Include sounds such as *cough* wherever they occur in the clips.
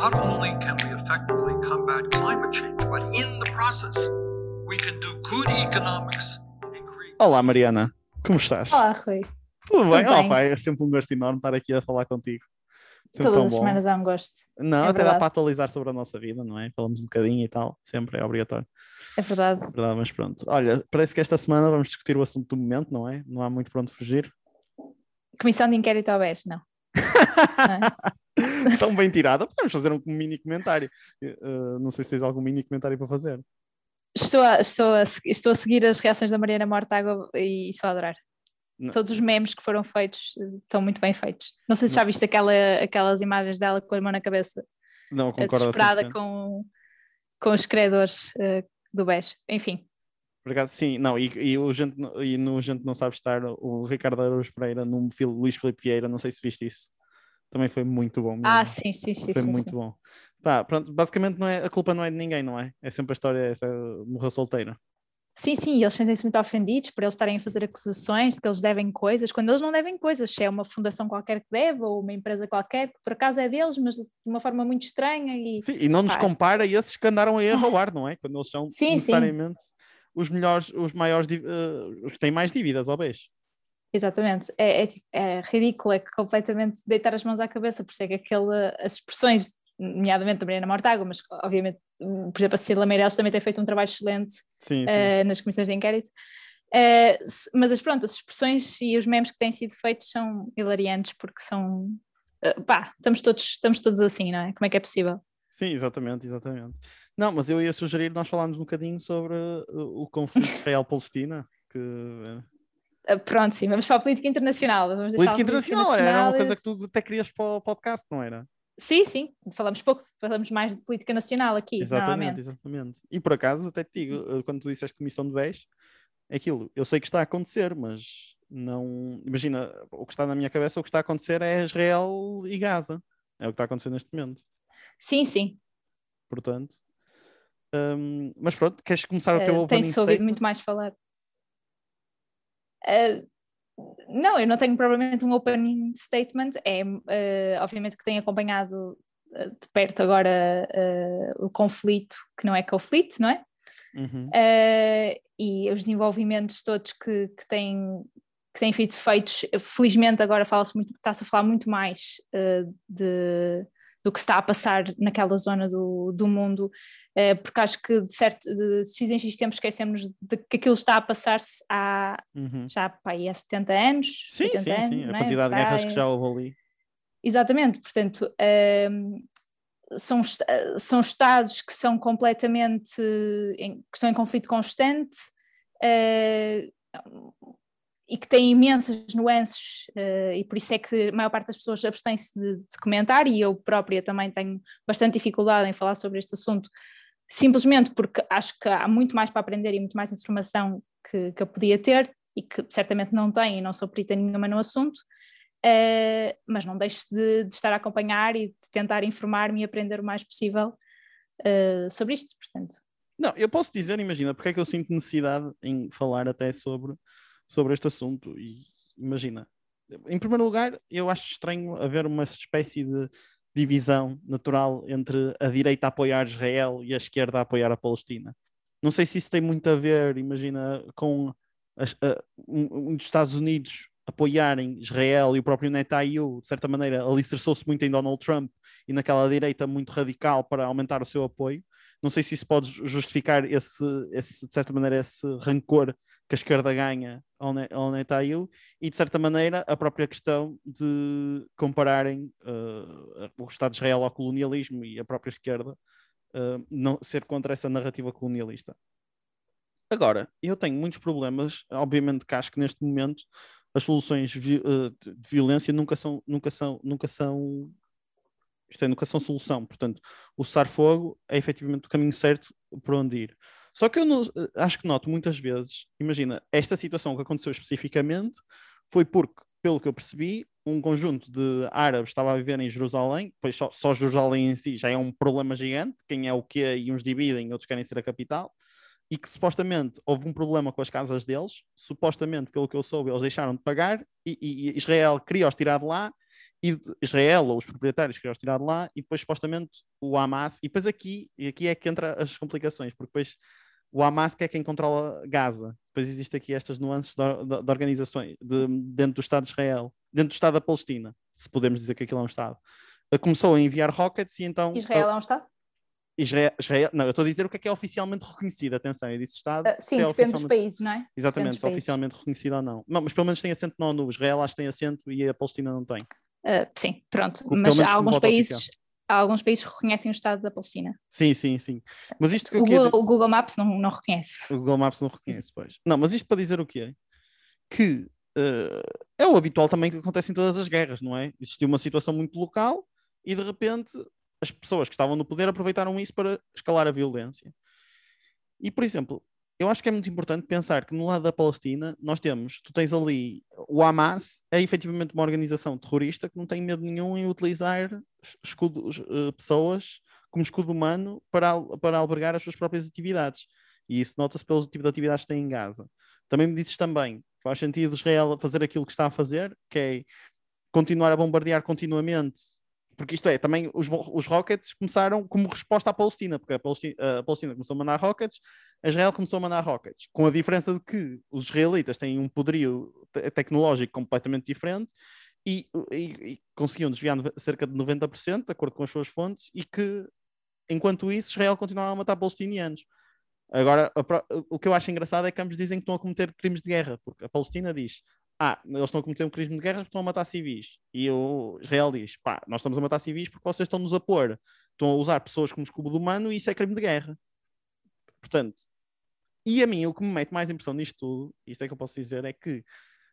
not only can we effectively combat climate change, but in the process, we can do good economics and create. Olá, Mariana. Como estás? Olá, Rui. Tudo tudo bem? Oh, bem. pai, é sempre um gosto enorme estar aqui a falar contigo. Sempre Todas tão as bom. semanas há um gosto. Não, é até dá verdade. para atualizar sobre a nossa vida, não é? Falamos um bocadinho e tal. Sempre é obrigatório. É verdade. Verdade, mas pronto. Olha, parece que esta semana vamos discutir o assunto do momento, não é? Não há muito para onde fugir. Comissão de inquérito ao BES, não. É? *laughs* Tão bem tirada. Podemos fazer um mini comentário. Uh, não sei se tens algum mini comentário para fazer. Estou a, estou, a, estou a seguir as reações da Mariana Mortágua e estou a adorar. Não. Todos os memes que foram feitos eh, estão muito bem feitos. Não sei se já Não. viste aquela, aquelas imagens dela com a mão na cabeça, Não, concordo. desesperada 100%. com, com os credores eh, do BES. Enfim, acaso, sim, não, e, e, o gente, e no Gente Não Sabe Estar, o Ricardo Araújo Pereira, no Luís Filipe Vieira, não sei se viste isso, também foi muito bom. ah, mesmo. sim, sim, sim. foi sim, muito sim. bom. Pá, pronto, basicamente não é, a culpa não é de ninguém, não é? É sempre a história, essa morreu solteira. Sim, sim, e eles sentem-se muito ofendidos por eles estarem a fazer acusações de que eles devem coisas, quando eles não devem coisas, se é uma fundação qualquer que deve, ou uma empresa qualquer, que por acaso é deles, mas de uma forma muito estranha e Sim, e não nos Pá. compara a esses que andaram aí a roubar, *laughs* não é? Quando eles são Sim, sim. necessariamente os melhores, os maiores, eh, os que têm mais dívidas, ao beijo. Exatamente, é, é, tipo- é ridículo, é completamente deitar as mãos à cabeça, por isso é que aquele, as expressões, nomeadamente da Mariana Mortágua, mas obviamente, por exemplo, a Cecília Meirelles também tem feito um trabalho excelente Sim, sim. eh, nas comissões de inquérito, Eh, se- mas as, pronto, as expressões e os memes que têm sido feitos são hilariantes, porque são, eh, pá, estamos todos, estamos todos assim, não é? Como é que é possível? Sim, exatamente, exatamente. Não, mas eu ia sugerir nós falarmos um bocadinho sobre uh, o conflito *laughs* Israel-Palestina, que uh, Eh, pronto, sim, vamos para a política internacional. Vamos política internacional era uma coisa que tu até querias para o podcast, não era? Sim, sim, falamos pouco, falamos mais de política nacional aqui, Exatamente, exatamente. E por acaso, até te digo, uh, quando tu disseste comissão de BES, é aquilo, eu sei que está a acontecer, mas não. Imagina, o que está na minha cabeça, o que está a acontecer é Israel e Gaza. É o que está a acontecer neste momento. Sim, sim. Portanto. hum, mas pronto, queres começar o Eh, teu opening Tem-se ouvido muito mais falar. Eh, não, eu não tenho propriamente um opening statement, é eh, obviamente que tenho acompanhado eh, de perto agora o conflito, que não é conflito, não é? Uhum. E os desenvolvimentos todos que, que têm que têm sido feitos, felizmente agora fala-se muito, está-se a falar muito mais de, do que está a passar naquela zona do, do mundo, porque acho que de, certo, de X em X tempo esquecemos de que aquilo está a passar-se há Uhum. já pá, há 70 anos. Sim, 80 sim, anos, sim. A não é? quantidade de guerras que já houve ali. Exatamente, portanto, hum, são, est- são estados que são completamente em, que estão em conflito constante eh, e que têm imensas nuances, eh, e por isso é que a maior parte das pessoas abstém-se de, de comentar, e eu própria também tenho bastante dificuldade em falar sobre este assunto, simplesmente porque acho que há muito mais para aprender e muito mais informação que, que eu podia ter e que certamente não tenho e não sou perita nenhuma no assunto. Uh, mas não deixo de, de estar a acompanhar e de tentar informar-me e aprender o mais possível uh, sobre isto, portanto. Não, eu posso dizer, imagina, porque é que eu sinto necessidade em falar até sobre, sobre este assunto. E imagina, em primeiro lugar, eu acho estranho haver uma espécie de divisão natural entre a direita a apoiar Israel e a esquerda a apoiar a Palestina. Não sei se isso tem muito a ver, imagina, com as, um, um dos Estados Unidos apoiarem Israel e o próprio Netanyahu, de certa maneira, alicerçou-se muito em Donald Trump e naquela direita muito radical para aumentar o seu apoio. Não sei se isso pode justificar esse, esse de certa maneira, esse rancor que a esquerda ganha ao, Ne ao Netanyahu e, de certa maneira, a própria questão de compararem uh, o Estado de Israel ao colonialismo e a própria esquerda uh, não ser contra essa narrativa colonialista. Agora, eu tenho muitos problemas, obviamente que acho que neste momento as soluções vi uh, de violência nunca são, nunca são, nunca são, isto é, nunca são solução. Portanto, o cessar-fogo é efetivamente o caminho certo por onde ir. Só que eu não, acho que noto muitas vezes, imagina, esta situação que aconteceu especificamente foi porque, pelo que eu percebi, um conjunto de árabes estava a viver em Jerusalém, pois só, só Jerusalém em si já é um problema gigante, quem é o quê e uns dividem, outros querem ser a capital, e que supostamente houve um problema com as casas deles, supostamente, pelo que eu soube, eles deixaram de pagar e, e Israel queria os tirar de lá e Israel ou os proprietários queriam tirar de lá e depois supostamente o Hamas e depois aqui e aqui é que entra as complicações porque depois o Hamas que é quem controla Gaza depois existe aqui estas nuances de, de, de organizações de, dentro do Estado de Israel dentro do Estado da Palestina se podemos dizer que aquilo é um Estado começou a enviar rockets e então Israel é um Estado? Israel, Israel, não, eu estou a dizer o que é que é oficialmente reconhecido, atenção, eu disse Estado. Uh, sim, é depende dos países, não é? Exatamente, se é oficialmente reconhecido ou não. não. Mas pelo menos tem assento na ONU, Israel acho que tem assento e a Palestina não tem. Uh, sim, pronto, mas há alguns países, há alguns países reconhecem o Estado da Palestina. Sim, sim, sim. Mas isto o, Google, o Google Maps não, não reconhece. O Google Maps não reconhece, pois. Não, mas isto para dizer o quê? Que uh, é o habitual também que acontece em todas as guerras, não é? Existiu uma situação muito local e de repente as pessoas que estavam no poder aproveitaram isso para escalar a violência. E, por exemplo, eu acho que é muito importante pensar que no lado da Palestina nós temos, tu tens ali o Hamas, é efetivamente uma organização terrorista que não tem medo nenhum em utilizar escudos, uh, pessoas como escudo humano para, para albergar as suas próprias atividades. E isso nota-se pelo tipo de atividades que tem em Gaza. Também me dizes também, faz sentido Israel fazer aquilo que está a fazer, que é continuar a bombardear continuamente porque isto é, também os, os rockets começaram como resposta à Palestina, porque a Palestina, a Palestina, começou a mandar rockets, a Israel começou a mandar rockets, com a diferença de que os israelitas têm um poderio te tecnológico completamente diferente e, e, e, conseguiam desviar cerca de 90%, de acordo com as suas fontes, e que, enquanto isso, Israel continuava a matar palestinianos. Agora, a, o que eu acho engraçado é que ambos dizem que estão a cometer crimes de guerra, porque a Palestina diz ah, eles estão a cometer um crime de guerra porque estão a matar civis. E o Israel diz, pá, nós estamos a matar civis porque vocês estão-nos a pôr, estão a usar pessoas como escudo humano e isso é crime de guerra. Portanto, e a mim o que me mete mais impressão nisto tudo, isto é que eu posso dizer, é que,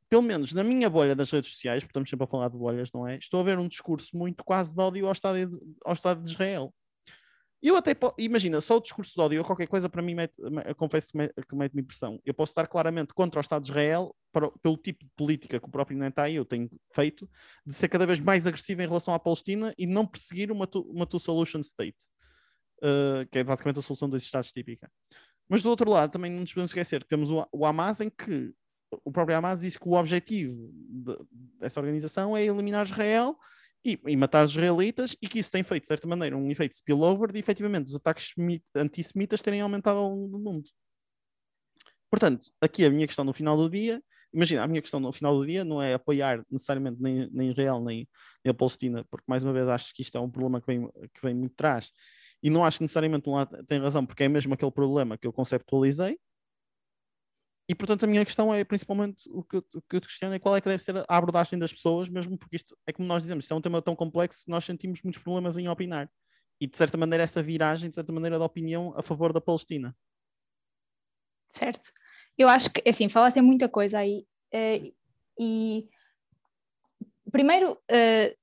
pelo menos na minha bolha das redes sociais, porque estamos sempre a falar de bolhas, não é? Estou a ver um discurso muito quase de ódio ao Estado ao Estado de Israel. Eu até, imagina, só o discurso de ódio ou qualquer coisa para mim, mete, confesso que mete-me impressão. Eu posso estar claramente contra o Estado de Israel para, pelo tipo de política que o próprio Netanyahu tem feito, de ser cada vez mais agressivo em relação à Palestina e não perseguir uma, uma two-solution state, uh, que é basicamente a solução dos Estados típica. Mas do outro lado, também não nos podemos esquecer que temos o, o Hamas, em que o próprio Hamas disse que o objetivo de, dessa organização é eliminar Israel e, e, matar os israelitas, e que isso tem feito, de certa maneira, um efeito spillover de efetivamente os ataques antissemitas terem aumentado ao longo do mundo. Portanto, aqui a minha questão no final do dia, imagina, a minha questão no final do dia não é apoiar necessariamente nem, nem Israel nem, nem a Palestina, porque mais uma vez acho que isto é um problema que vem, que vem muito atrás, e não acho que necessariamente um lado tem razão, porque é mesmo aquele problema que eu conceptualizei, e portanto a minha questão é principalmente o que, o que eu te questiono é qual é que deve ser a abordagem das pessoas, mesmo porque isto é como nós dizemos, isto é um tema tão complexo que nós sentimos muitos problemas em opinar. E de certa maneira essa viragem, de certa maneira, da opinião a favor da Palestina. Certo. Eu acho que, assim, falaste muita coisa aí. Uh, e primeiro, uh,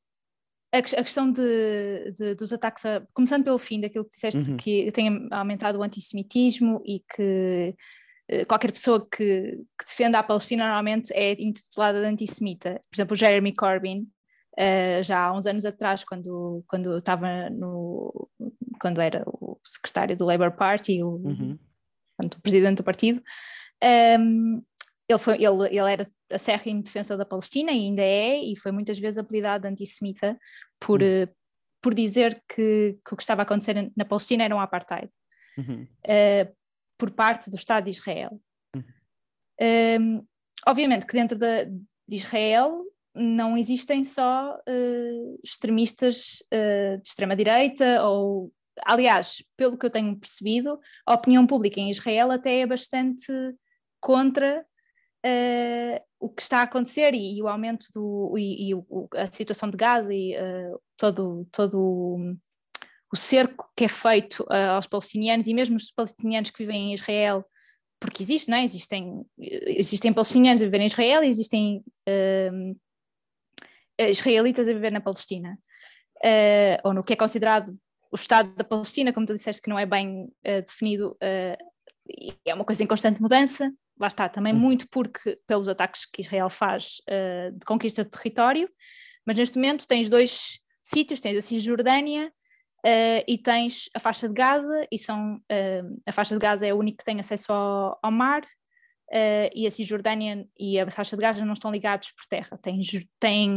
a, a, questão de, de, dos ataques, a, começando pelo fim daquilo que disseste, uhum. que tem aumentado o antissemitismo e que qualquer pessoa que, que, defenda a Palestina normalmente é intitulada de antissemita. Por exemplo, Jeremy Corbyn, uh, já há uns anos atrás, quando, quando estava no. quando era o secretário do Labour Party, o, uhum. o presidente do partido, um, ehm, ele, foi, ele, ele era acérrimo defensor da Palestina e ainda é, e foi muitas vezes apelidado de antissemita por, uhum. uh, por dizer que, que, o que estava a acontecer na Palestina era um apartheid. Uhum. Uh, por parte do Estado de Israel. Um, obviamente que dentro de, de Israel não existem só uh, extremistas uh, de extrema-direita ou aliás, pelo que eu tenho percebido, a opinião pública em Israel até é bastante contra uh, o que está a acontecer e, e o aumento do e, e o, a situação de Gaza e todo todo o cerco que é feito uh, aos palestinianos e mesmo os palestinianos que vivem em Israel, porque existe, não é? Existem, existem palestinianos a viver em Israel e existem uh, israelitas a viver na Palestina, uh, ou no que é considerado o Estado da Palestina, como tu disseste que não é bem definido, é uma coisa em constante mudança, lá está, também uhum. muito porque pelos ataques que Israel faz de conquista de território, mas neste momento tens dois sítios, tens a Cisjordânia Uh, e tens a faixa de Gaza, e são, uh, a faixa de Gaza é a única que tem acesso ao, ao mar, uh, e a Cisjordânia e a faixa de Gaza não estão ligados por terra, tem, tem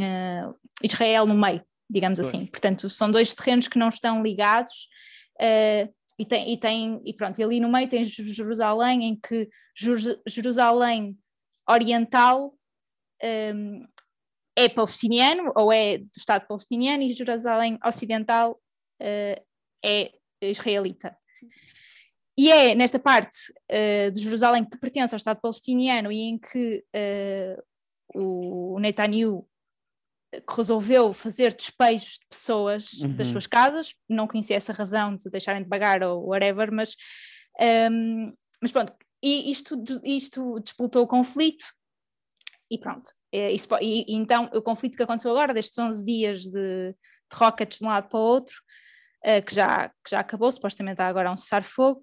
Israel no meio, digamos pois. assim. Portanto, são dois terrenos que não estão ligados. E tem, e tem e pronto, e ali no meio tem Jerusalém, em que Jerusalém Oriental um, é palestiniano ou é do Estado palestiniano e Jerusalém Ocidental uh, é israelita. E é nesta parte uh, de Jerusalém que pertence ao Estado palestiniano e em que uh, o Netanyahu resolveu fazer despejos de pessoas uhum. das suas casas, não conhecia essa razão de deixarem de pagar ou whatever, mas, um, mas pronto, e isto, isto disputou o conflito e pronto. É, isso, e, e, então o conflito que aconteceu agora, destes 11 dias de, de rockets de um lado para o outro, uh, que, já, que já acabou, supostamente há agora um cessar-fogo,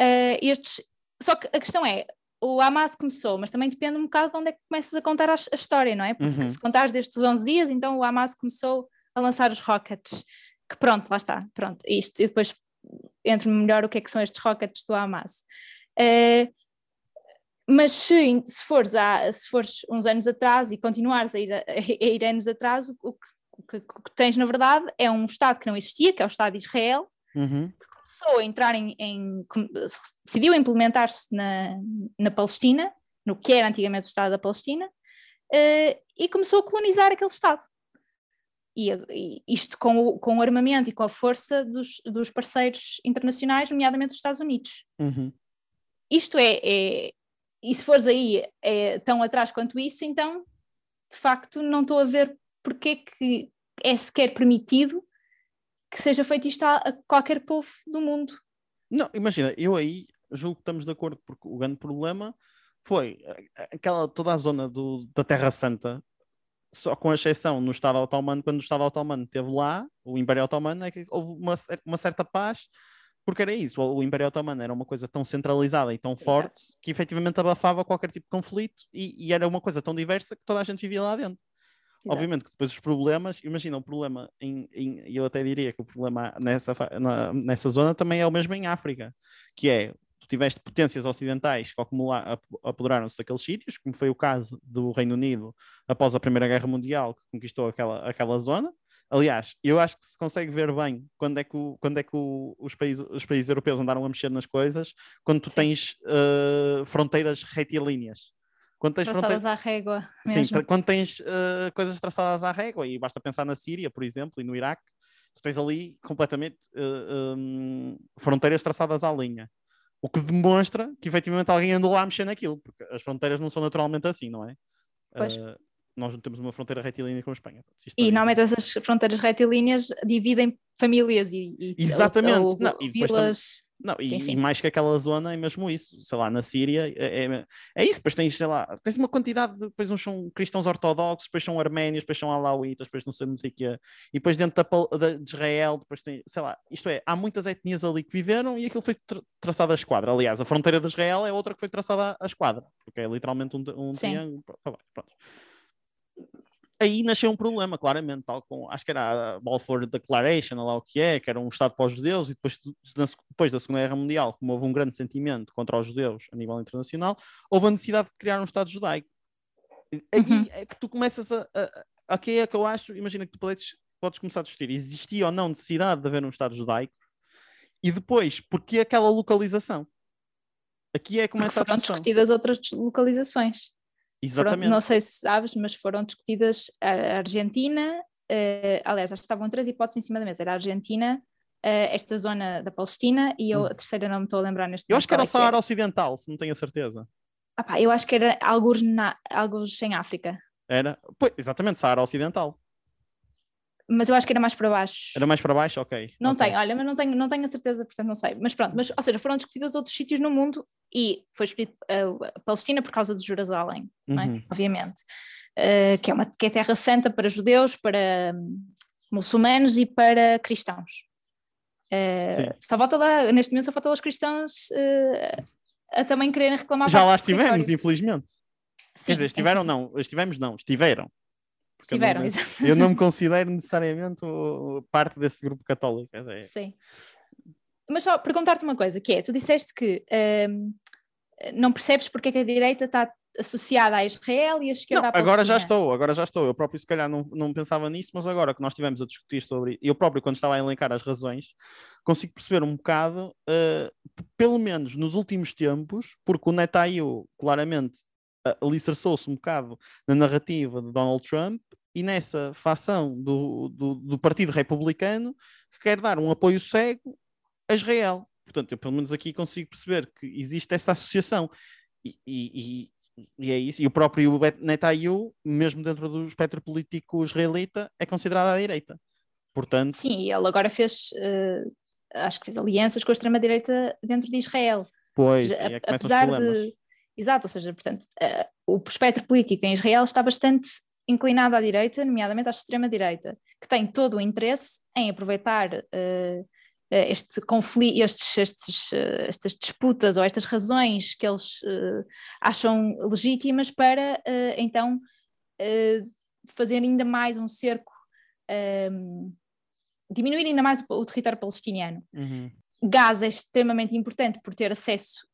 uh, estes, só que a questão é, o Hamas começou, mas também depende um bocado de onde é que começas a contar a, a história, não é? Porque uhum. se contares destes 11 dias, então o Hamas começou a lançar os rockets, que pronto, lá está, pronto, isto, e depois entre-me melhor o que é que são estes rockets do Hamas. Uh, mas se, se, fores a, se fores uns anos atrás e continuares a ir, a, *laughs* a ir anos atrás, o, o, que, o, que, que, tens na verdade é um Estado que não existia, que é o Estado de Israel, uhum. que começou a entrar em, em decidiu implementar-se na, na Palestina, no que era antigamente o Estado da Palestina, uh, e começou a colonizar aquele Estado. E, e, isto com o, com o armamento e com a força dos, dos parceiros internacionais, nomeadamente os Estados Unidos. Uhum. Isto é, é, e se fores aí é, tão atrás quanto isso, então de facto não estou a ver porque que é sequer permitido que seja feito isto a, qualquer povo do mundo. Não, imagina, eu aí julgo que estamos de acordo, porque o grande problema foi aquela, toda a zona do, da Terra Santa, só com exceção no Estado Otomano, quando o Estado Otomano esteve lá, o Império Otomano, é que houve uma, uma certa paz, porque era isso, o, o Império Otomano era uma coisa tão centralizada e tão forte Exato. que efetivamente abafava qualquer tipo de conflito e, e, era uma coisa tão diversa que toda a gente vivia lá dentro. Obviamente que depois os problemas, imagina o problema, em, em, eu até diria que o problema nessa, na, nessa zona também é o mesmo em África, que é tu tiveste potências ocidentais que apoderaram-se daqueles sítios, como foi o caso do Reino Unido após a Primeira Guerra Mundial, que conquistou aquela, aquela zona. Aliás, eu acho que se consegue ver bem quando é que, o, quando é que o, os, países, os países europeus andaram a mexer nas coisas, quando tu Sim. tens uh, fronteiras retilíneas. Quando tens traçadas fronte... à régua. Mesmo. Sim, quando tens uh, coisas traçadas à régua, e basta pensar na Síria, por exemplo, e no Iraque, tu tens ali completamente uh, eh, um, fronteiras traçadas à linha. O que demonstra que efetivamente alguém andou lá a mexer naquilo, porque as fronteiras não são naturalmente assim, não é? Pois. Uh, nós não temos uma fronteira retilínea com a Espanha. E normalmente essas fronteiras retilíneas dividem famílias e, e Exatamente. Ou, ou, não, e vilas. Não, e, e, mais que aquela zona é mesmo isso, sei lá, na Síria é, é, é, isso, depois tens, sei lá, tens uma quantidade, depois uns são cristãos ortodoxos, depois são arménios, depois são alauítas, depois não sei, não sei o quê, e depois dentro da, da, de Israel, depois tem, sei lá, isto é, há muitas etnias ali que viveram e aquilo foi tra traçado à esquadra, aliás, a fronteira de Israel é outra que foi traçada à esquadra, porque é literalmente um, um triângulo, pronto aí nasceu um problema, claramente, tal com, acho que era a Balfour Declaration, lá o que é, que era um Estado para os judeus, e depois, depois da Segunda Guerra Mundial, como houve um grande sentimento contra os judeus a nível internacional, houve a necessidade de criar um Estado judaico. Aí uhum. é que tu começas a, a, a, que é que eu acho, imagina que tu podes, podes começar a discutir, existia ou não necessidade de haver um Estado judaico, e depois, porque aquela localização? Aqui é que começa a discutidas outras localizações. Exatamente. Foram, não sei se sabes, mas foram discutidas a Argentina, uh, aliás, acho que estavam três hipóteses em cima da mesa, era a Argentina, uh, esta zona da Palestina e eu, hum. a terceira não me estou a lembrar neste Eu acho que era o é Saara Ocidental, se não tenho a certeza. Ah, pá, eu acho que era alguns, na, alguns em África. Era? Pois, exatamente, Saara Ocidental mas eu acho que era mais para baixo. Era mais para baixo, ok. Não okay. tenho, olha, mas não tenho, não tenho a certeza, portanto não sei. Mas pronto, mas, ou seja, foram discutidos outros sítios no mundo e foi escolhido uh, a Palestina por causa de Jerusalém, é? uhum. é? obviamente. Uh, que, é uma, que é terra santa para judeus, para um, muçulmanos e para cristãos. Uh, só falta lá, neste momento só falta lá os cristãos a também quererem reclamar. Já lá estivemos, infelizmente. Sim, Quer dizer, estiveram, enfim. não, estivemos não, estiveram. Estiveram, eu não, *laughs* eu não me considero necessariamente parte desse grupo católico. É. Sim. Mas só perguntar-te uma coisa, que é, tu disseste que um, não percebes porque é que a direita está associada a Israel e a esquerda não, à Palestina. Agora já estou, agora já estou. Eu próprio se calhar não, não pensava nisso, mas agora que nós estivemos a discutir sobre eu próprio quando estava a elencar as razões, consigo perceber um bocado, uh, pelo menos nos últimos tempos, porque o Netanyahu claramente alicerçou-se um bocado na narrativa de Donald Trump e nessa facção do, do, do Partido Republicano que quer dar um apoio cego a Israel. Portanto, eu pelo menos aqui consigo perceber que existe essa associação. E, e, e é isso. E o próprio Netanyahu, mesmo dentro do espectro político israelita, é considerado à direita. Portanto... Sim, ele agora fez, uh, acho que fez alianças com a extrema-direita dentro de Israel. Pois, seja, é apesar de... Exato, ou seja, portanto, uh, o espectro político em Israel está bastante inclinado à direita, nomeadamente à extrema-direita, que tem todo o interesse em aproveitar uh, este conflito, estes, estes, estas disputas ou estas razões que eles uh, acham legítimas para uh, então uh, fazer ainda mais um cerco, ehm, diminuir ainda mais o, o território palestiniano. Uhum. Gaza é extremamente importante por ter acesso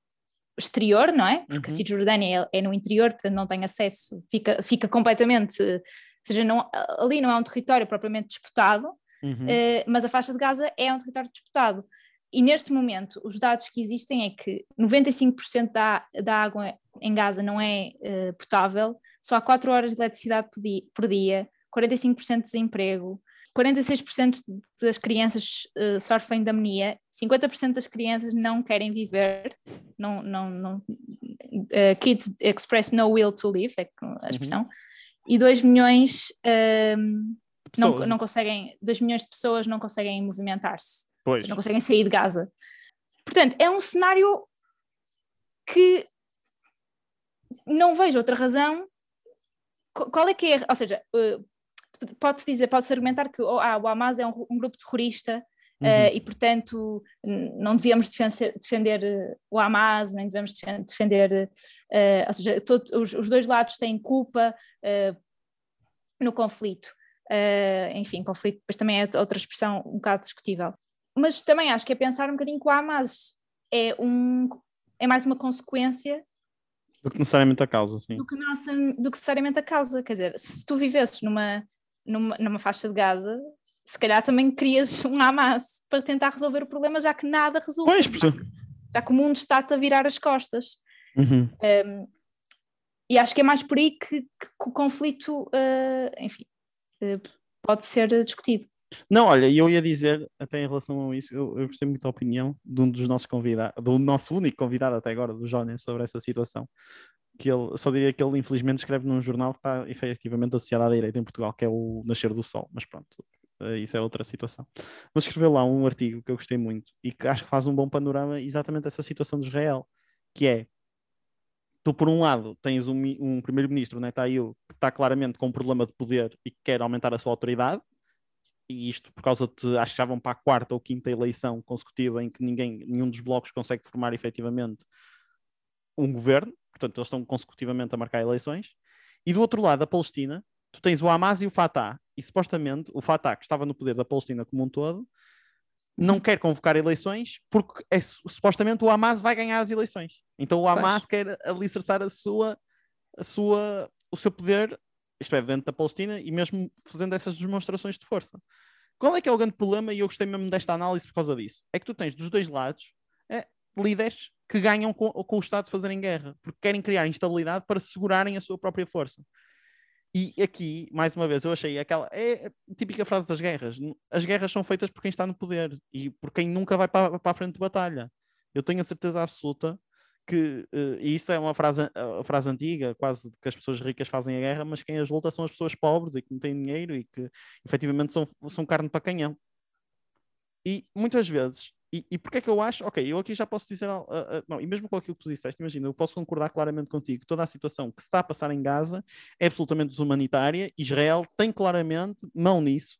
exterior, não é? Porque uhum. a Cisjordânia é, é, no interior, portanto não tem acesso, fica, fica completamente, ou seja, não, ali não é um território propriamente disputado, Uhum. Uh, mas a faixa de Gaza é um território disputado. E neste momento, os dados que existem é que 95% da, da água em Gaza não é uh, potável, só há 4 horas de eletricidade por dia, por dia 45% de desemprego, 46% das crianças uh, sofrem de amonia, 50% das crianças não querem viver, não, não, não, uh, kids express no will to live, é a uhum. expressão, uhum. e 2 milhões uh, não, não conseguem, 2 milhões de pessoas não conseguem movimentar-se, não conseguem sair de Gaza. Portanto, é um cenário que não vejo outra razão. Qual é que é, ou seja, eh, pode-se dizer, pode-se argumentar que oh, ah, o Hamas é um, um grupo terrorista uhum. uh, e, portanto, não devíamos defender, defender eh, o Hamas, nem devemos defender, uh, ou seja, todo, os, os, dois lados têm culpa uh, no conflito. Enfim, conflito depois também é outra expressão um bocado discutível. Mas também acho que é pensar um bocadinho que o Hamas é, um, é mais uma consequência do que necessariamente a causa, sim. Do que, nossa, do que necessariamente a causa. Quer dizer, se tu vivesses numa, numa, numa faixa de Gaza, se calhar também querias um Hamas para tentar resolver o problema, já que nada resulta. Pois, já, que o mundo está-te a virar as costas. Uhum. Um, e acho que é mais por aí que, que, o conflito, uh, enfim, eh, pode ser discutido. Não, olha, eu ia dizer, até em relação a isso, eu, eu gostei muito da opinião de um dos nossos convidados, do nosso único convidado até agora, do Jonas, sobre essa situação. Que ele, só diria que ele infelizmente escreve num jornal que está efetivamente associado à direita em Portugal, que é o Nascer do Sol, mas pronto, eh, isso é outra situação. Mas escreveu lá um artigo que eu gostei muito e que acho que faz um bom panorama exatamente essa situação de Israel, que é tu, por um lado, tens um, um primeiro-ministro, Netanyahu, que está claramente com um problema de poder e que quer aumentar a sua autoridade, e isto por causa de, acho que já vão para a quarta ou quinta eleição consecutiva em que ninguém, nenhum dos blocos consegue formar efetivamente um governo, portanto eles estão consecutivamente a marcar eleições, e do outro lado, a Palestina, tu tens o Hamas e o Fatah, e supostamente o Fatah, que estava no poder da Palestina como um todo, não quer convocar eleições porque é, supostamente o Hamas vai ganhar as eleições. Então o Hamas quer alicerçar a sua, a sua, o seu poder, isto é, dentro da Palestina e mesmo fazendo essas demonstrações de força. Qual é que é o grande problema? E eu gostei mesmo desta análise por causa disso. É que tu tens dos dois lados é, líderes que ganham com, com o Estado de fazerem guerra, porque querem criar instabilidade para segurarem a sua própria força. E aqui, mais uma vez, eu achei aquela. É a típica frase das guerras. As guerras são feitas por quem está no poder e por quem nunca vai para, para a frente de batalha. Eu tenho a certeza absoluta que. Uh, e isso é uma frase, a frase antiga, quase que as pessoas ricas fazem a guerra, mas quem as luta são as pessoas pobres e que não têm dinheiro e que efetivamente são, são carne para canhão. E muitas vezes e, e porque é que eu acho? Ok, eu aqui já posso dizer. Uh, uh, não, e mesmo com aquilo que tu disseste, imagina, eu posso concordar claramente contigo. Toda a situação que se está a passar em Gaza é absolutamente desumanitária. Israel tem claramente mão nisso.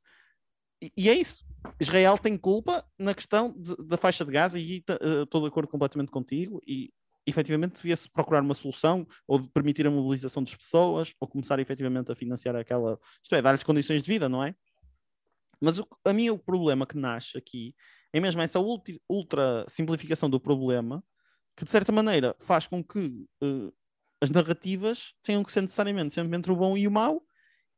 E, e é isso. Israel tem culpa na questão de, da faixa de Gaza e uh, estou de acordo completamente contigo. E efetivamente devia-se procurar uma solução ou permitir a mobilização das pessoas ou começar efetivamente a financiar aquela. Isto é, dar-lhes condições de vida, não é? Mas o, a mim o problema que nasce aqui é mesmo essa ultra, simplificação do problema que de certa maneira faz com que uh, as narrativas tenham que ser necessariamente sempre entre o bom e o mau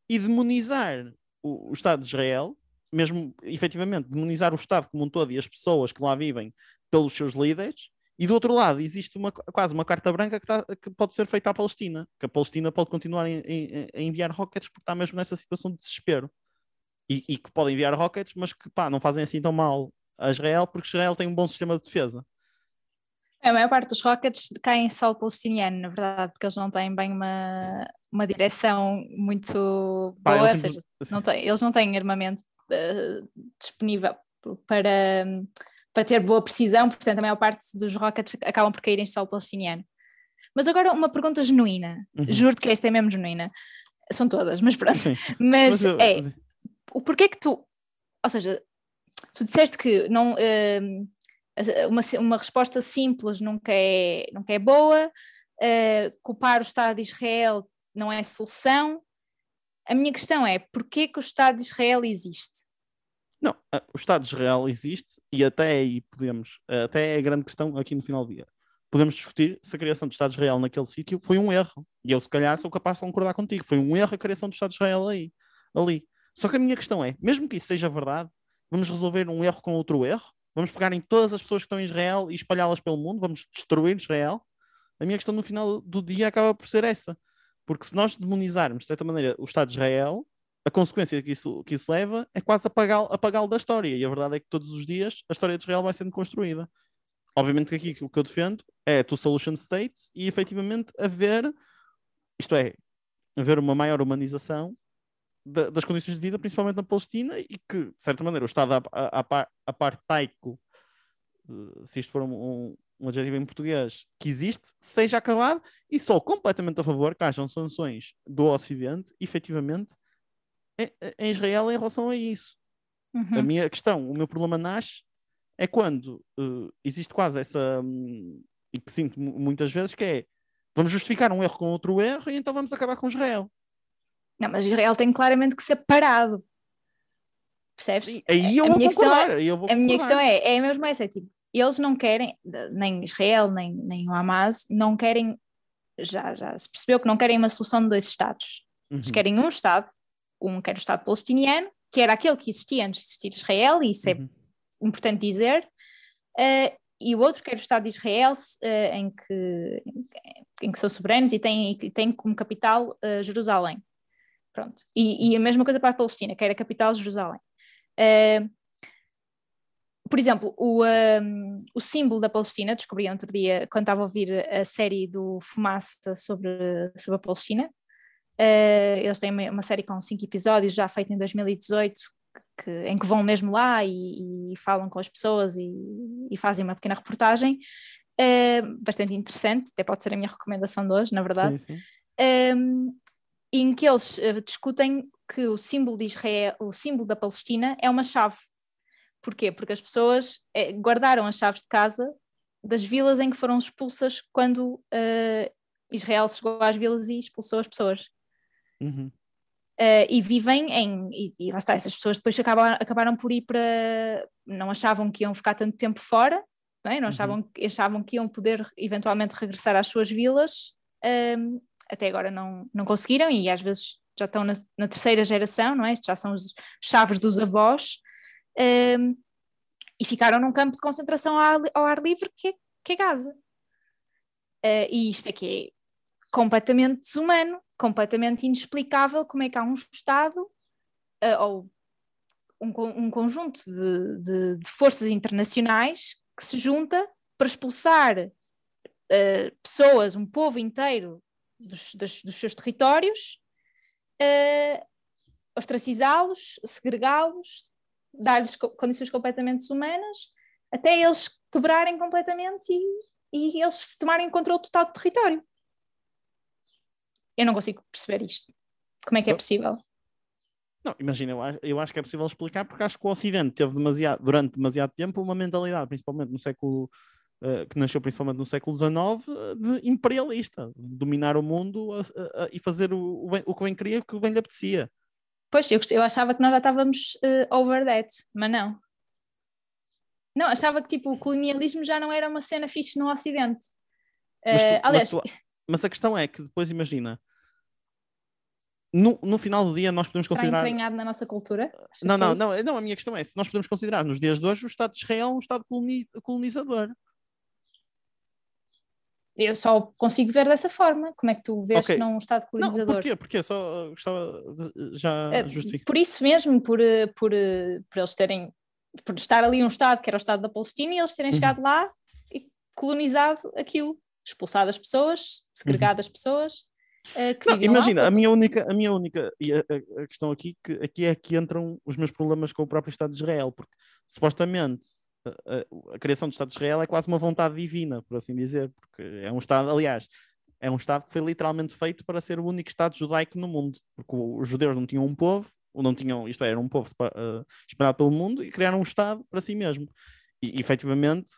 e demonizar o, o Estado de Israel, mesmo efetivamente demonizar o Estado como um todo e as pessoas que lá vivem pelos seus líderes, e do outro lado, existe uma, quase uma carta branca que, tá, que, pode ser feita à Palestina, que a Palestina pode continuar a enviar rockets porque está mesmo nessa situação de desespero. E, e, que pode enviar rockets, mas que pá, não fazem assim tão mal a Israel, porque Israel tem um bom sistema de defesa. A maior parte dos rockets caem em solo palestiniano, na verdade, porque eles não têm bem uma, uma direção muito Pá, boa, eles, seja, assim. não têm, eles não têm armamento uh, disponível para para ter boa precisão, portanto a maior parte dos rockets acabam por cair em solo palestiniano. Mas agora uma pergunta genuína, uhum. juro que esta é mesmo genuína, são todas, mas pronto. Sim. Mas, mas eu, é, o porquê que tu, ou seja, tu disseste que não, uh, uma, uma resposta simples nunca é, nunca é boa, uh, culpar o Estado de Israel não é solução. A minha questão é, porquê que o Estado de Israel existe? Não, o Estado de Israel existe e até aí podemos, até é a grande questão aqui no final do dia. Podemos discutir se a criação do Estado de Israel naquele sítio foi um erro. E eu, se calhar, sou capaz de concordar contigo. Foi um erro a criação do Estado de Israel aí, ali. Só que a minha questão é, mesmo que isso seja verdade, vamos resolver um erro com outro erro? Vamos pegar em todas as pessoas que estão em Israel e espalhá-las pelo mundo? Vamos destruir Israel? A minha questão no final do dia acaba por ser essa. Porque se nós demonizarmos, de certa maneira, o Estado de Israel, a consequência que isso, que isso leva é quase apagá-lo apagá da história. E a verdade é que todos os dias a história de Israel vai sendo construída. Obviamente que aqui o que eu defendo é two solution states e efetivamente haver, isto é, haver uma maior humanização das condições de vida, principalmente na Palestina, e que, de certa maneira, o Estado apartaico, eh, se isto for um, um, adjetivo em português, que existe, seja acabado e sou completamente a favor que hajam sanções do Ocidente, efetivamente, em Israel em relação a isso. Uhum. A minha questão, o meu problema nasce é quando uh, existe quase essa, um, e que sinto muitas vezes, que é vamos justificar um erro com outro erro e então vamos acabar com Israel. Não, mas Israel tem claramente que ser parado. Percebes? Sim, aí eu a vou minha concordar, é, eu vou A minha questão é, é mesmo essa, é tipo, eles não querem, nem Israel, nem, nem o Hamas, não querem, já, já se percebeu que não querem uma solução de dois Estados. Uhum. Eles querem um Estado um que era o Estado palestiniano, que era aquele que existia antes de existir Israel, e isso é uhum. importante dizer, uh, e o outro que era o Estado de Israel, uh, em, que, em que são soberanos e tem, tem como capital uh, Jerusalém. Pronto. E, e, a mesma coisa para a Palestina, que era a capital Jerusalém. por exemplo, o, um, o símbolo da Palestina, descobri outro dia, quando estava a ouvir a série do Fumaça sobre, sobre a Palestina, Uh, eles têm uma, uma, série com cinco episódios já feita em 2018 que, em que vão mesmo lá e, e falam com as pessoas e, e, fazem uma pequena reportagem uh, bastante interessante, até pode ser a minha recomendação de hoje, na verdade, sim, sim. Um, ehm, em que eles uh, discutem que o símbolo de Israel, o símbolo da Palestina é uma chave. Porquê? Porque as pessoas guardaram as chaves de casa das vilas em que foram expulsas quando Israel chegou às vilas e expulsou as pessoas. Uhum. Uh, e vivem em. E, e lá está, essas pessoas depois acabaram, acabaram por ir para. Não achavam que iam ficar tanto tempo fora, não, é? não achavam, uhum. achavam que iam poder eventualmente regressar às suas vilas, um, ehm, até agora não, não conseguiram e às vezes já estão na, na terceira geração, não é? Já são os chaves dos avós, um, e ficaram num campo de concentração ao, ao ar livre que é, que é Gaza. Uh, e isto aqui é completamente desumano, completamente inexplicável como é que há um Estado uh, ou um, um conjunto de, de, de, forças internacionais que se junta para expulsar uh, pessoas, um povo inteiro dos, dos, dos seus territórios, uh, ostracizá-los, segregá-los, dar-lhes condições completamente desumanas, até eles quebrarem completamente e, e eles tomarem controle total do território. Eu não consigo perceber isto. Como é que é possível? Não, imagina, eu acho, eu acho que é possível explicar porque acho que o Ocidente teve demasiado, durante demasiado tempo uma mentalidade, principalmente no século, uh, que nasceu principalmente no século XIX, de imperialista, de dominar o mundo uh, e fazer o, o, bem, o que bem queria, o que bem lhe apetecia. Pois, eu, eu achava que nós já estávamos over that, mas não. Não, achava que tipo, o colonialismo já não era uma cena fixe no Ocidente. Mas, tu- Eh, aliás, mas, mas a questão é que depois imagina. No, no final do dia nós podemos está considerar. entranhado na nossa cultura. Não, que é não, não, não, a minha questão é se nós podemos considerar nos dias de hoje o Estado de Israel um Estado coloni- colonizador. Eu só consigo ver dessa forma. Como é que tu vês Ok. que não é um Estado Não, colonizador? porquê? Porque só uh, gostava de já Eh, justificar. por isso mesmo, por, eh, por, por eles terem, por estar ali um Estado que era o Estado da Palestina e eles terem Uhum. chegado lá e colonizado aquilo, expulsado as pessoas, segregado as pessoas que Uhum. Não, viviam lá. imagina, a minha única, a minha única e a- a questão aqui, que, aqui é que entram os meus problemas com o próprio Estado de Israel, porque supostamente a, a- criação do Estado de Israel é quase uma vontade divina, por assim dizer, porque é um Estado, aliás, é um Estado que foi literalmente feito para ser o único Estado judaico no mundo, porque os judeus não tinham um povo, ou não tinham, isto é, era um povo eh, espalhado pelo mundo e criaram um Estado para si mesmo. E, efetivamente,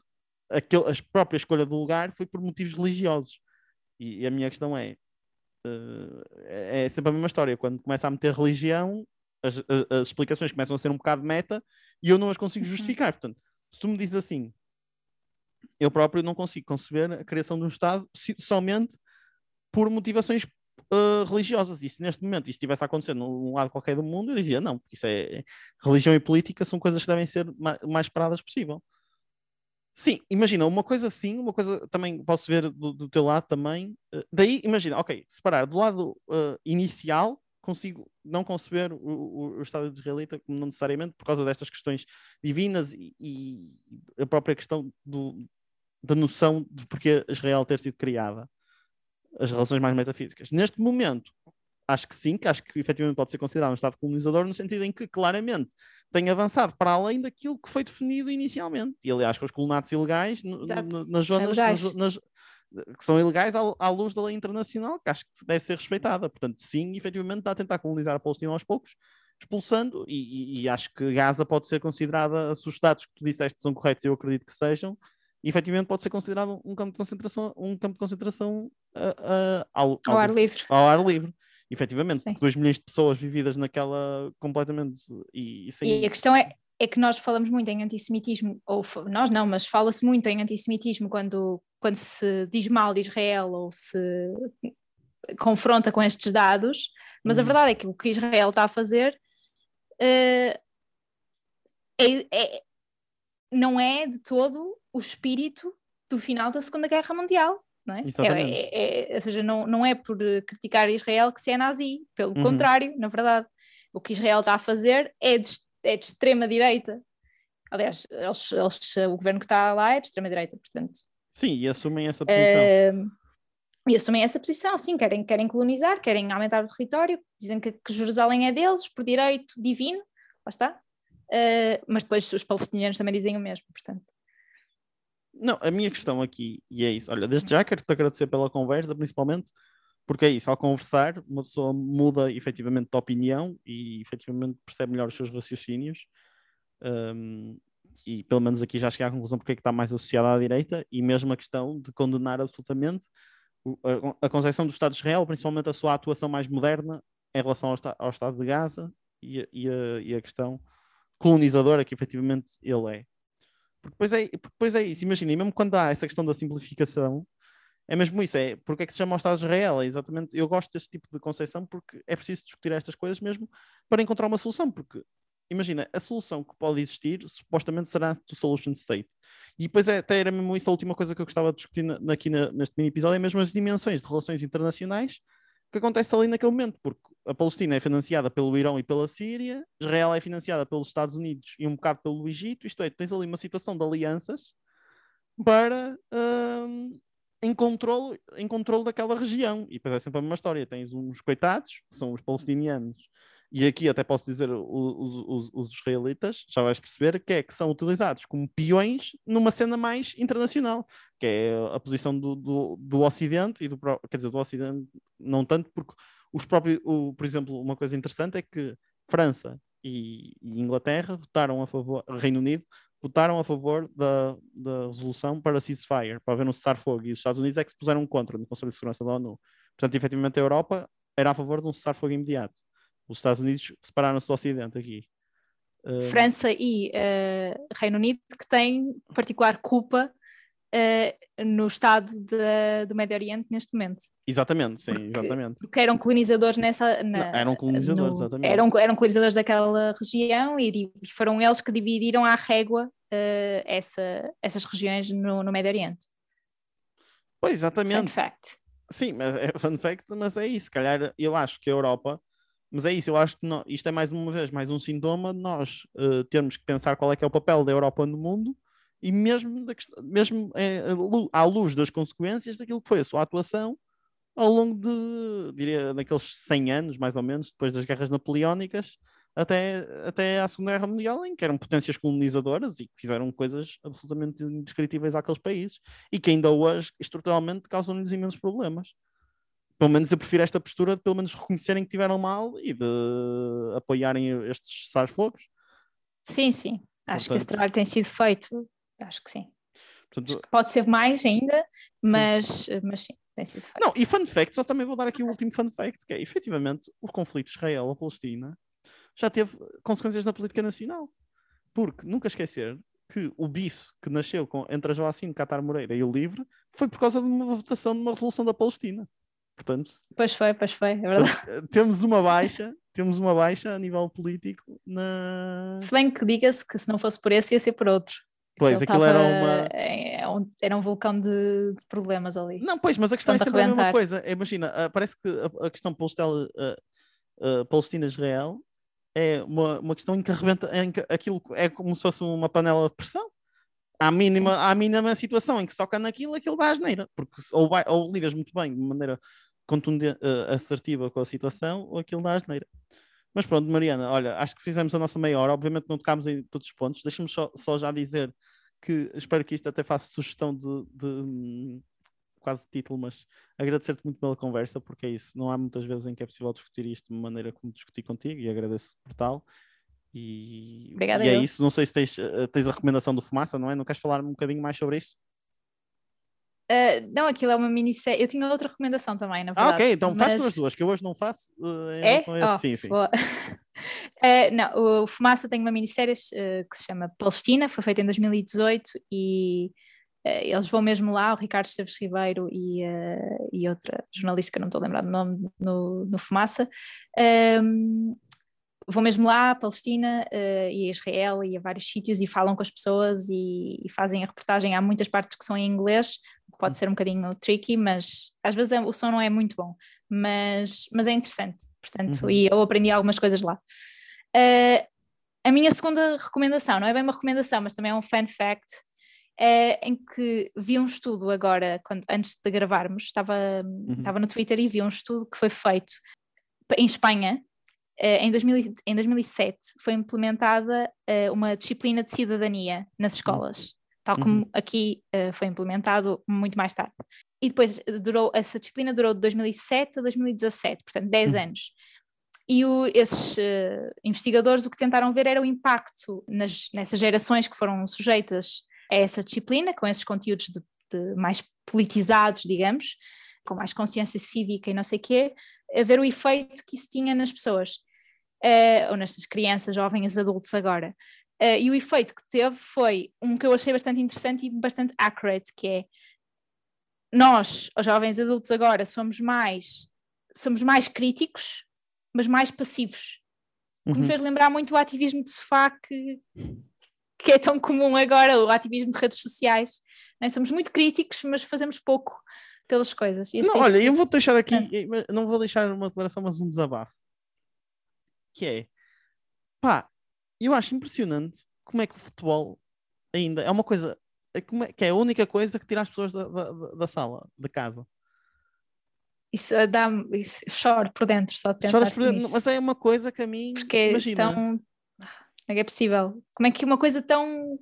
aquele, a própria escolha do lugar foi por motivos religiosos. E, e a minha questão é, eh, é sempre a mesma história. Quando começa a meter religião, as, as- as explicações começam a ser um bocado meta e eu não as consigo Uhum. justificar. Portanto, se tu me dizes assim, eu próprio não consigo conceber a criação de um Estado somente por motivações eh, religiosas. E se neste momento isso estivesse a acontecer num lado qualquer do mundo, eu dizia não, porque isso é religião e política são coisas que devem ser ma- o mais paradas possível. Sim, imagina, uma coisa sim, uma coisa também posso ver do, do teu lado também. eh, daí, imagina, ok, separar do lado eh, inicial, consigo não conceber o, o, o Estado israelita como não necessariamente por causa destas questões divinas e, e a própria questão do, da noção de porque Israel ter sido criada, as relações mais metafísicas. Neste momento, acho que sim, que acho que efetivamente pode ser considerado um Estado colonizador, no sentido em que claramente tem avançado para além daquilo que foi definido inicialmente. E aliás, com os colonatos ilegais no- no- nas zonas nas- nas- que são ilegais à, luz da lei internacional, que acho que deve ser respeitada. Portanto, sim, efetivamente está a tentar colonizar a Palestina aos poucos, expulsando, e, e- acho que Gaza pode ser considerada, se os dados que tu disseste são corretos, eu acredito que sejam, e efetivamente pode ser considerado um campo de concentração, um campo de concentração ah, ah, ao, Ao ar livre. ao ar livre. Efetivamente, Sim. 2 milhões de pessoas vividas naquela completamente e, e sem. E a questão é, é que nós falamos muito em antissemitismo, ou nós não, mas fala-se muito em antissemitismo quando, quando se diz mal de Israel ou se confronta com estes dados, mas a Uhum. verdade é que o que Israel está a fazer eh, é- é- não é de todo o espírito do final da Segunda Guerra Mundial. Não é? É- é- é- ou seja, não, não é por criticar Israel que se é nazi, pelo Uhum. contrário, na verdade. O que Israel está a fazer é é de extrema direita. Aliás, eles- eles- o governo que está lá é de extrema direita, portanto. Sim, e assumem essa posição. Eh, e também essa posição, sim, querem, querem colonizar, querem aumentar o território, dizem que, que Jerusalém é deles por direito divino, lá está. Eh, mas depois os palestinianos também dizem o mesmo, portanto. Não, a minha questão aqui, e é isso, olha, desde já quero-te agradecer pela conversa, principalmente, porque é isso, ao conversar, uma pessoa muda efetivamente de opinião e efetivamente percebe melhor os seus raciocínios. Um, e pelo menos aqui já cheguei à conclusão porque é que está mais associada à direita, e mesmo a questão de condenar absolutamente a, concepção do Estado de Israel, principalmente a sua atuação mais moderna em relação ao, ao Estado de Gaza e a, e a- e a questão colonizadora que efetivamente ele é. Porque depois é, depois é isso, imagina, mesmo quando há essa questão da simplificação, é mesmo isso, é porque é que se chama o Estado de Israel, é exatamente, eu gosto desse tipo de concepção porque é preciso discutir estas coisas mesmo para encontrar uma solução, porque imagina, a solução que pode existir supostamente será do solution state. E depois é, até era mesmo isso a última coisa que eu gostava de discutir na- aqui na- neste mini episódio, é mesmo as dimensões de relações internacionais que acontece ali naquele momento, porque a Palestina é financiada pelo Irão e pela Síria, Israel é financiada pelos Estados Unidos e um bocado pelo Egito, isto é, tens ali uma situação de alianças para hum, em controle, em controle daquela região. E depois é sempre a mesma história, tens uns coitados, que são os palestinianos, e aqui até posso dizer o- o- os, os israelitas, já vais perceber, que é que são utilizados como peões numa cena mais internacional, que é a posição do, do, do Ocidente e do quer dizer, do Ocidente não tanto, porque os próprios, o, por exemplo, uma coisa interessante é que França e, e Inglaterra votaram a favor, Reino Unido votaram a favor da, da resolução para ceasefire, para haver um cessar-fogo, e os Estados Unidos é que se puseram contra no Conselho de Segurança da ONU. Portanto, efetivamente, a Europa era a favor de um cessar-fogo imediato. Os Estados Unidos separaram-se do Ocidente aqui. França e uh, Reino Unido que têm particular culpa uh, no estado de, do Médio Oriente neste momento. Exatamente, sim, Porque- exatamente. Porque eram colonizadores nessa. na- Não, eram colonizadores, no- exatamente. Eram, eram colonizadores daquela região e e foram eles que dividiram à régua uh, essa, essas regiões no, no Médio Oriente. Pois, Fun exatamente. fact. Sim, mas é *laughs* fun fact, mas é isso. Se calhar eu acho que a Europa, mas é isso, eu acho que nó- isto é mais uma vez mais um sintoma de nós eh, termos que pensar qual é que é o papel da Europa no mundo e mesmo, da mesmo eh, à lu- à luz das consequências daquilo que foi a sua atuação ao longo de, diria, daqueles 100 anos, mais ou menos, depois das guerras napoleónicas, até, até à Segunda Guerra Mundial, em que eram potências colonizadoras e que fizeram coisas absolutamente indescritíveis àqueles países e que ainda hoje, estruturalmente, causam-lhes imensos problemas. Pelo menos eu prefiro esta postura de pelo menos reconhecerem que tiveram mal e de apoiarem estes cessar-fogos. Sim, sim. Acho que esse Portanto- trabalho tem sido feito. Acho que sim. Portanto, Pode ser mais ainda, mas, mas sim, tem sido feito. Não, e fun fact, só também vou dar aqui o último fun fact, que é, efetivamente, o conflito Israel-Palestina já teve consequências na política nacional. Porque, nunca esquecer, que o bife que nasceu com, entre a Joacim Catar Moreira e o Livre foi por causa de uma votação de uma resolução da Palestina. Portanto, Pois foi, pois foi, é verdade. *laughs* temos uma baixa, temos uma baixa a nível político na... Se bem que diga-se que se não fosse por esse, ia ser por outro. Pois, Aquilo aquilo era uma... é era um vulcão de, de problemas ali. Não, pois, mas a questão é Tanto a sempre a mesma coisa. Imagina, ah, parece que a, a questão ah, ah, Palestina-Israel é uma, uma questão em que arrebenta, em que aquilo é como se fosse uma panela de pressão. À mínima, à mínima situação em que se toca naquilo, aquilo dá asneira. Porque ou, vai, ou lidas muito bem, de maneira contundente, assertiva com a situação, ou aquilo dá asneira. Mas pronto, Mariana, olha, acho que fizemos a nossa meia hora. Obviamente não tocámos em todos os pontos. Deixa-me só, só já dizer que espero que isto até faça sugestão de, de, quase título, mas agradecer-te muito pela conversa, porque é isso. Não há muitas vezes em que é possível discutir isto de uma maneira como discuti contigo e agradeço por tal. E, Obrigada e é eu. isso. Não sei se tens, eh, tens a recomendação do Fumaça, não é? Não queres falar um bocadinho mais sobre isso? Ah, não, aquilo é uma minissérie. Eu tinha outra recomendação também, na Ah, verdade. ok, então faz tu mas- as duas, que eu hoje não faço. em É? Oh, sim, sim. boa. Eh, *laughs* não, o Fumaça tem uma minissérie que se chama Palestina, foi feita em 2018 e eles vão mesmo lá, o Ricardo Esteves Ribeiro e, e outra jornalista que eu não estou a lembrar do nome no, no Fumaça. Ehm, vão mesmo lá à Palestina eh, e a Israel e a vários sítios e falam com as pessoas e, e fazem a reportagem. Há muitas partes que são em inglês, pode ser um bocadinho tricky, mas às vezes é- o som não é muito bom, mas, mas é interessante. Portanto, Uhum. e eu aprendi algumas coisas lá. Eh, a minha segunda recomendação, não é bem uma recomendação, mas também é um fun fact, é em que vi um estudo agora, quando, antes de gravarmos, estava, estava no Twitter e vi um estudo que foi feito em Espanha, eh, em, 2000, e- em 2007 foi implementada eh, uma disciplina de cidadania nas escolas, tal como Uhum. aqui eh, foi implementado muito mais tarde. E depois eh, durou, essa disciplina durou de 2007 a 2017, portanto 10 Uhum. anos. E o- esses eh, investigadores o que tentaram ver era o impacto nas, nessas gerações que foram sujeitas a essa disciplina, com esses conteúdos de, de mais politizados, digamos, com mais consciência cívica e não sei o quê, a ver o efeito que isso tinha nas pessoas, eh, ou nestas crianças, jovens, adultos agora. Eh, e o efeito que teve foi um que eu achei bastante interessante e bastante accurate, que é nós, os jovens adultos agora, somos mais, somos mais críticos, mas mais passivos. Que me Uhum. fez lembrar muito o ativismo de sofá que, que é tão comum agora, o ativismo de redes sociais. né? Somos muito críticos, mas fazemos pouco pelas coisas. Não, olha, eu vou deixar aqui, eh, não vou deixar uma declaração, mas um desabafo. Que é, pá, eu acho impressionante como é que o futebol ainda é uma coisa, é é- que é a única coisa que tira as pessoas da, da, da- sala, da casa. Isso eh, dá-me. Choro por dentro só de pensar Choras por dentro, nisso. mas é uma coisa que a mim, Porque é imagina, tão. Como é que é possível? Como é que uma coisa tão.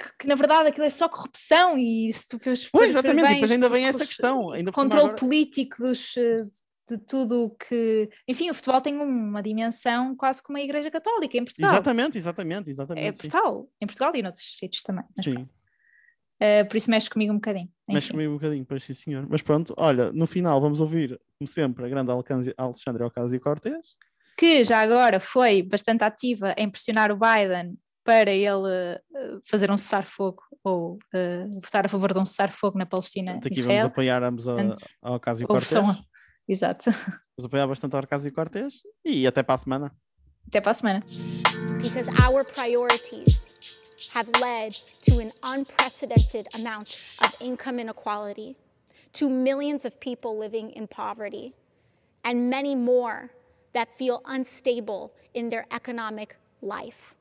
Que, que, na verdade aquilo é só corrupção e se tu fores Pois, exatamente, e depois ainda vem essa questão, ainda controle agora- político dos, eh, de tudo o que. Enfim, o futebol tem uma dimensão quase como a Igreja Católica em Portugal. exatamente, exatamente, É exatamente, sim. em Portugal e noutros sítios também. Sim. Eh, por isso mexe comigo um bocadinho. Mexe Enfim. comigo um bocadinho, pois sim, senhor. Mas pronto, olha, no final vamos ouvir, como sempre, a grande Alexandre Ocasio Cortez que já agora foi bastante ativa em pressionar o Biden para ele uh, fazer um cessar-fogo ou uh, votar a favor de um cessar-fogo na Palestina. Aqui Israel. vamos apoiar ambos a, ao Ocasio Cortez. Exato. *laughs* Vamos apoiar bastante ao Ocasio Cortez e até para a semana. Até para a semana. Because our priorities have led to an unprecedented amount of income inequality, to millions of people living in poverty, and many more that feel unstable in their economic life.